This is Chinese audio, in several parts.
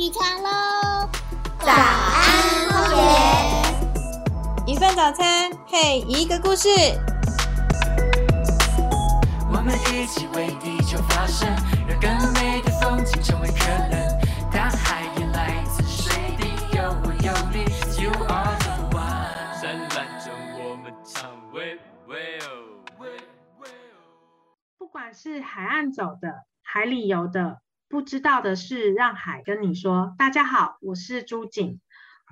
起床喽！早安，荒野。一份早餐配一个故事。我们一起为地球发声，让更美的风景成为可能。大海也来自水滴，有我有你，You are the one。灿烂中我们唱，We will。不管是海岸走的，海里游的。不知道的事，让海跟你说。大家好，我是朱景。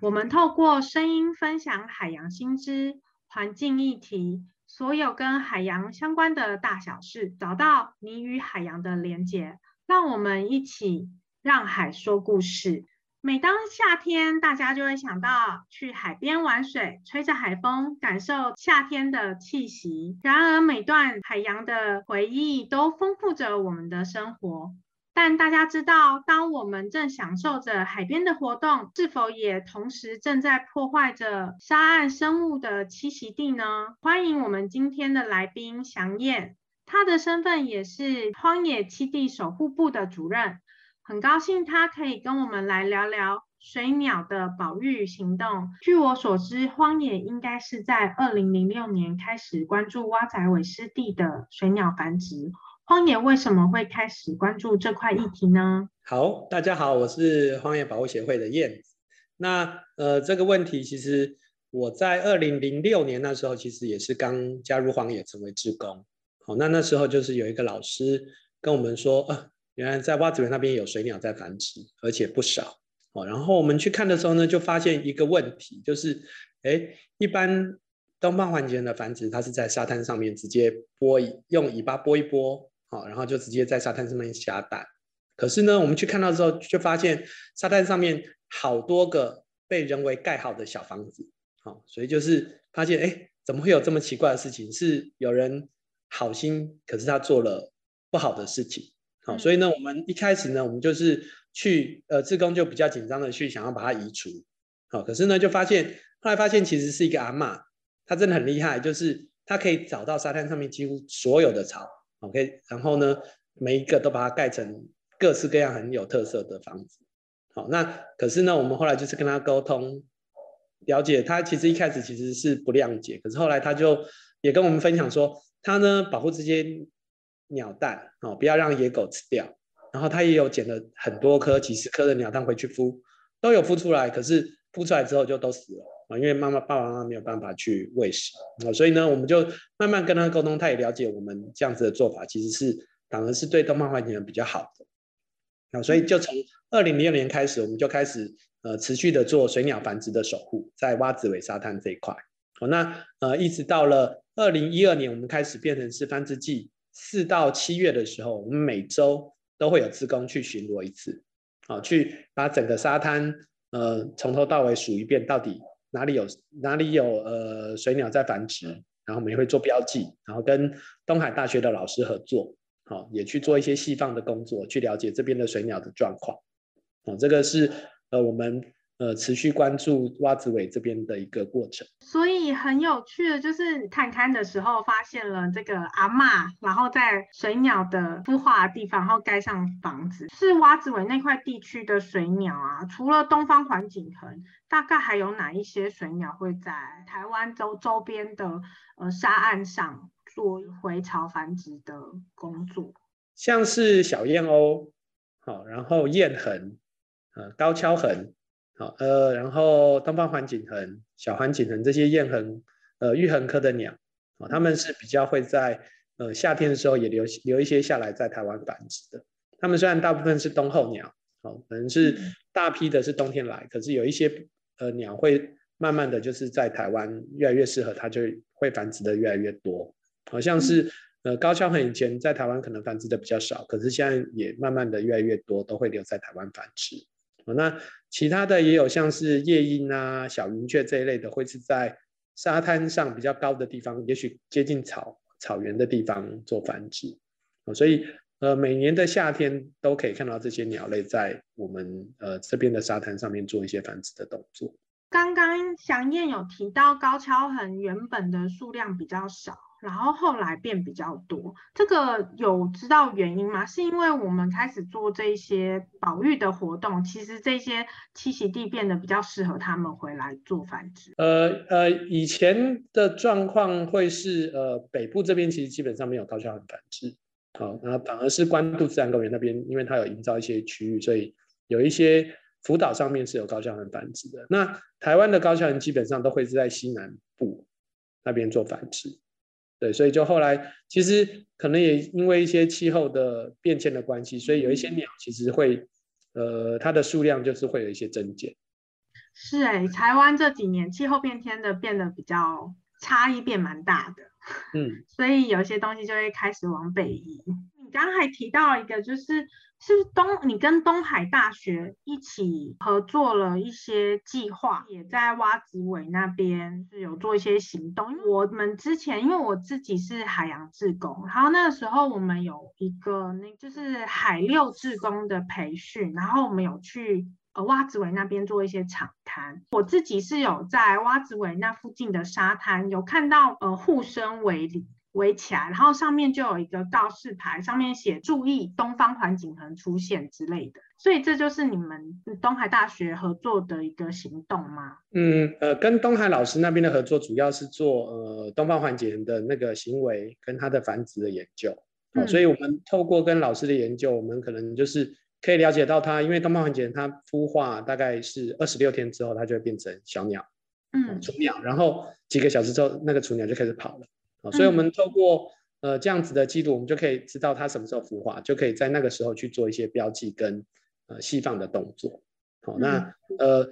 我们透过声音分享海洋新知、环境议题，所有跟海洋相关的大小事，找到你与海洋的连结。让我们一起让海说故事。每当夏天，大家就会想到去海边玩水，吹着海风，感受夏天的气息。然而，每段海洋的回忆都丰富着我们的生活。但大家知道，当我们正享受着海边的活动，是否也同时正在破坏着沙岸生物的栖息地呢？欢迎我们今天的来宾祥燕，他的身份也是荒野栖地守护部的主任，很高兴他可以跟我们来聊聊水鸟的保育行动。据我所知，荒野应该是在二零零六年开始关注蛙仔尾湿地的水鸟繁殖。荒野为什么会开始关注这块议题呢？好，大家好，我是荒野保护协会的燕子。那呃，这个问题其实我在二零零六年那时候，其实也是刚加入荒野成为志工。好，那那时候就是有一个老师跟我们说，呃，原来在蛙子园那边有水鸟在繁殖，而且不少。哦，然后我们去看的时候呢，就发现一个问题，就是，哎，一般东方环节的繁殖，它是在沙滩上面直接拨用尾巴拨一拨。好，然后就直接在沙滩上面下蛋。可是呢，我们去看到之后，就发现沙滩上面好多个被人为盖好的小房子。好，所以就是发现，哎，怎么会有这么奇怪的事情？是有人好心，可是他做了不好的事情。好，所以呢，我们一开始呢，我们就是去，呃，志工就比较紧张的去想要把它移除。好，可是呢，就发现后来发现其实是一个阿嬷，她真的很厉害，就是她可以找到沙滩上面几乎所有的草。OK，然后呢，每一个都把它盖成各式各样很有特色的房子。好，那可是呢，我们后来就是跟他沟通，了解他其实一开始其实是不谅解，可是后来他就也跟我们分享说，他呢保护这些鸟蛋，哦，不要让野狗吃掉。然后他也有捡了很多颗、几十颗的鸟蛋回去孵，都有孵出来，可是孵出来之后就都死了。啊，因为妈妈、爸爸妈妈没有办法去喂食啊，所以呢，我们就慢慢跟他沟通，他也了解我们这样子的做法，其实是反而是对动漫环境比较好的。啊，所以就从二零零六年开始，我们就开始呃持续的做水鸟繁殖的守护，在蛙子尾沙滩这一块。哦，那呃一直到了二零一二年，我们开始变成是繁殖季四到七月的时候，我们每周都会有职工去巡逻一次，好，去把整个沙滩呃从头到尾数一遍，到底。哪里有哪里有呃水鸟在繁殖，然后我们也会做标记，然后跟东海大学的老师合作，好也去做一些细放的工作，去了解这边的水鸟的状况。哦，这个是呃我们。呃，持续关注蛙子尾这边的一个过程，所以很有趣的，就是探勘的时候发现了这个阿嬷，然后在水鸟的孵化的地方，然后盖上房子。是蛙子尾那块地区的水鸟啊，除了东方环景鸻，大概还有哪一些水鸟会在台湾周周边的呃沙岸上做回巢繁殖的工作？像是小燕鸥，好，然后燕鸻，呃，高跷鸻。好，呃，然后东方环景鸻、小环景鸻这些燕鸻，呃，玉鸻科的鸟，啊，它们是比较会在呃夏天的时候也留留一些下来在台湾繁殖的。它们虽然大部分是冬候鸟，哦，可能是大批的是冬天来，可是有一些呃鸟会慢慢的就是在台湾越来越适合它，就会繁殖的越来越多。好像是呃高跷鸻以前在台湾可能繁殖的比较少，可是现在也慢慢的越来越多都会留在台湾繁殖。那其他的也有像是夜莺啊、小云雀这一类的，会是在沙滩上比较高的地方，也许接近草草原的地方做繁殖。所以呃，每年的夏天都可以看到这些鸟类在我们呃这边的沙滩上面做一些繁殖的动作。刚刚祥燕有提到高跷鸻原本的数量比较少，然后后来变比较多。这个有知道原因吗？是因为我们开始做这些保育的活动，其实这些栖息地变得比较适合他们回来做繁殖。呃呃，以前的状况会是呃北部这边其实基本上没有高效繁殖，好，那反而是关渡自然公园那边，因为它有营造一些区域，所以有一些福岛上面是有高效繁殖的。那台湾的高效基本上都会是在西南部那边做繁殖。对，所以就后来其实可能也因为一些气候的变迁的关系，所以有一些鸟其实会，呃，它的数量就是会有一些增减。是哎，台湾这几年气候变天的变得比较差异变蛮大的，嗯，所以有些东西就会开始往北移。刚还提到一个就是。是东，你跟东海大学一起合作了一些计划，也在蛙子尾那边是有做一些行动。我们之前，因为我自己是海洋志工，然后那个时候我们有一个那就是海六志工的培训，然后我们有去呃蛙子尾那边做一些场滩。我自己是有在蛙子尾那附近的沙滩有看到呃护生围围起来，然后上面就有一个告示牌，上面写“注意东方环景痕出现”之类的。所以这就是你们东海大学合作的一个行动吗？嗯，呃，跟东海老师那边的合作主要是做呃东方环景痕的那个行为跟它的繁殖的研究。哦，所以我们透过跟老师的研究，我们可能就是可以了解到它，因为东方环景痕它孵化大概是二十六天之后，它就会变成小鸟，嗯，雏鸟，然后几个小时之后，那个雏鸟就开始跑了。所以，我们透过呃这样子的记录，我们就可以知道它什么时候孵化，就可以在那个时候去做一些标记跟呃细放的动作。好，那呃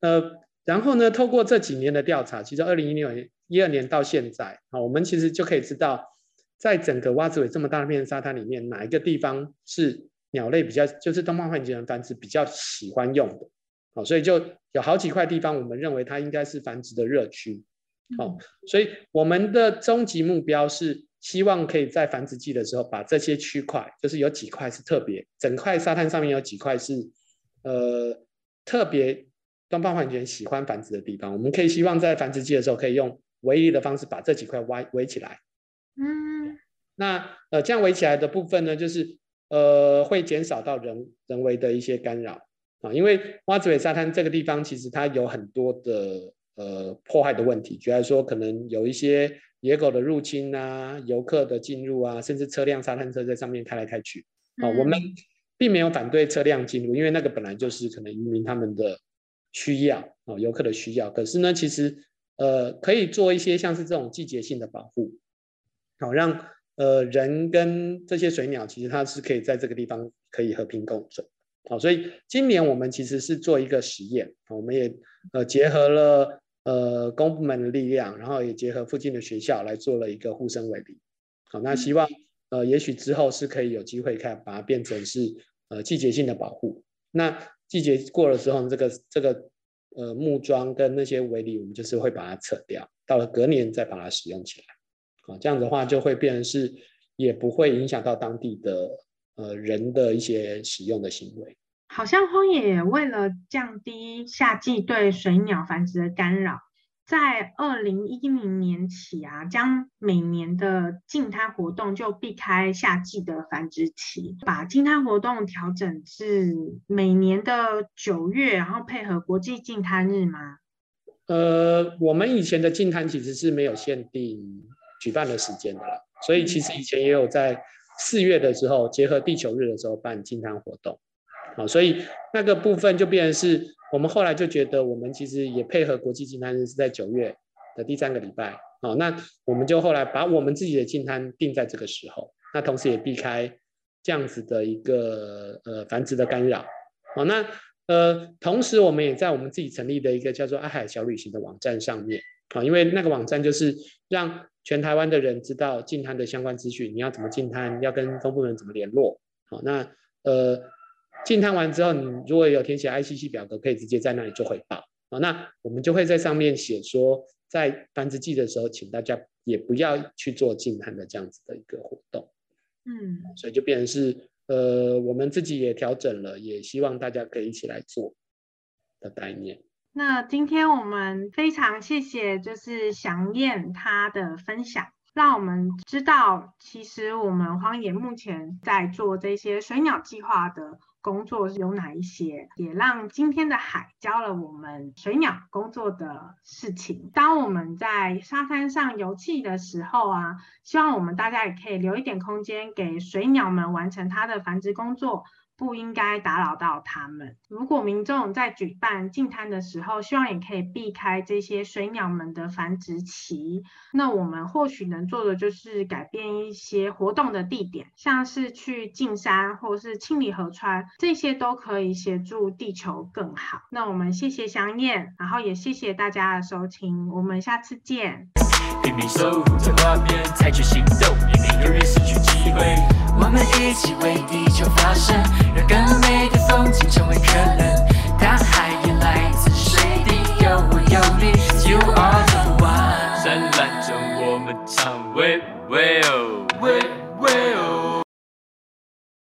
呃，然后呢，透过这几年的调查，其实二零一六年、一二年到现在，啊，我们其实就可以知道，在整个蛙子尾这么大片沙滩里面，哪一个地方是鸟类比较，就是东方幻境人繁殖比较喜欢用的。好，所以就有好几块地方，我们认为它应该是繁殖的热区。好，所以我们的终极目标是希望可以在繁殖季的时候，把这些区块，就是有几块是特别，整块沙滩上面有几块是，呃，特别东方环境喜欢繁殖的地方，我们可以希望在繁殖季的时候，可以用围篱的方式把这几块围围起来。嗯，那呃，这样围起来的部分呢，就是呃，会减少到人人为的一些干扰啊，因为蛙子尾沙滩这个地方其实它有很多的。呃，破坏的问题，举例说，可能有一些野狗的入侵啊，游客的进入啊，甚至车辆、沙滩车在上面开来开去。啊，我们并没有反对车辆进入，因为那个本来就是可能渔民他们的需要，啊，游客的需要。可是呢，其实呃，可以做一些像是这种季节性的保护，好让呃人跟这些水鸟，其实它是可以在这个地方可以和平共存。好，所以今年我们其实是做一个实验，我们也呃结合了。呃，公部门的力量，然后也结合附近的学校来做了一个护生围篱。好，那希望呃，也许之后是可以有机会看把它变成是呃季节性的保护。那季节过了之后，这个这个呃木桩跟那些围篱，我们就是会把它扯掉，到了隔年再把它使用起来。好，这样的话就会变成是也不会影响到当地的呃人的一些使用的行为。好像荒野为了降低夏季对水鸟繁殖的干扰，在二零一零年起啊，将每年的净滩活动就避开夏季的繁殖期，把净滩活动调整至每年的九月，然后配合国际净滩日吗？呃，我们以前的净滩其实是没有限定举办的时间的啦，所以其实以前也有在四月的时候，结合地球日的时候办净滩活动。好，所以那个部分就变成是我们后来就觉得，我们其实也配合国际净滩日是在九月的第三个礼拜。好，那我们就后来把我们自己的净滩定在这个时候，那同时也避开这样子的一个呃繁殖的干扰。好，那呃同时我们也在我们自己成立的一个叫做阿海小旅行的网站上面。好，因为那个网站就是让全台湾的人知道净滩的相关资讯，你要怎么净滩，要跟公部门怎么联络。好，那呃。进滩完之后，你如果有填写 ICC 表格，可以直接在那里做汇报啊。那我们就会在上面写说，在繁殖季的时候，请大家也不要去做进滩的这样子的一个活动。嗯，所以就变成是，呃，我们自己也调整了，也希望大家可以一起来做的概念。那今天我们非常谢谢，就是祥燕她的分享。让我们知道，其实我们荒野目前在做这些水鸟计划的。工作有哪一些，也让今天的海教了我们水鸟工作的事情。当我们在沙滩上游憩的时候啊，希望我们大家也可以留一点空间给水鸟们完成它的繁殖工作。不应该打扰到他们。如果民众在举办净滩的时候，希望也可以避开这些水鸟们的繁殖期。那我们或许能做的就是改变一些活动的地点，像是去进山或是清理河川，这些都可以协助地球更好。那我们谢谢香燕，然后也谢谢大家的收听，我们下次见。拼命守护在画面，采取行动，避免有人失去机会。我们一起为地球发声，让更美的风景成为可能。大海也来自水滴，有我有你，You are the one。灿烂中我们唱，喂喂哦。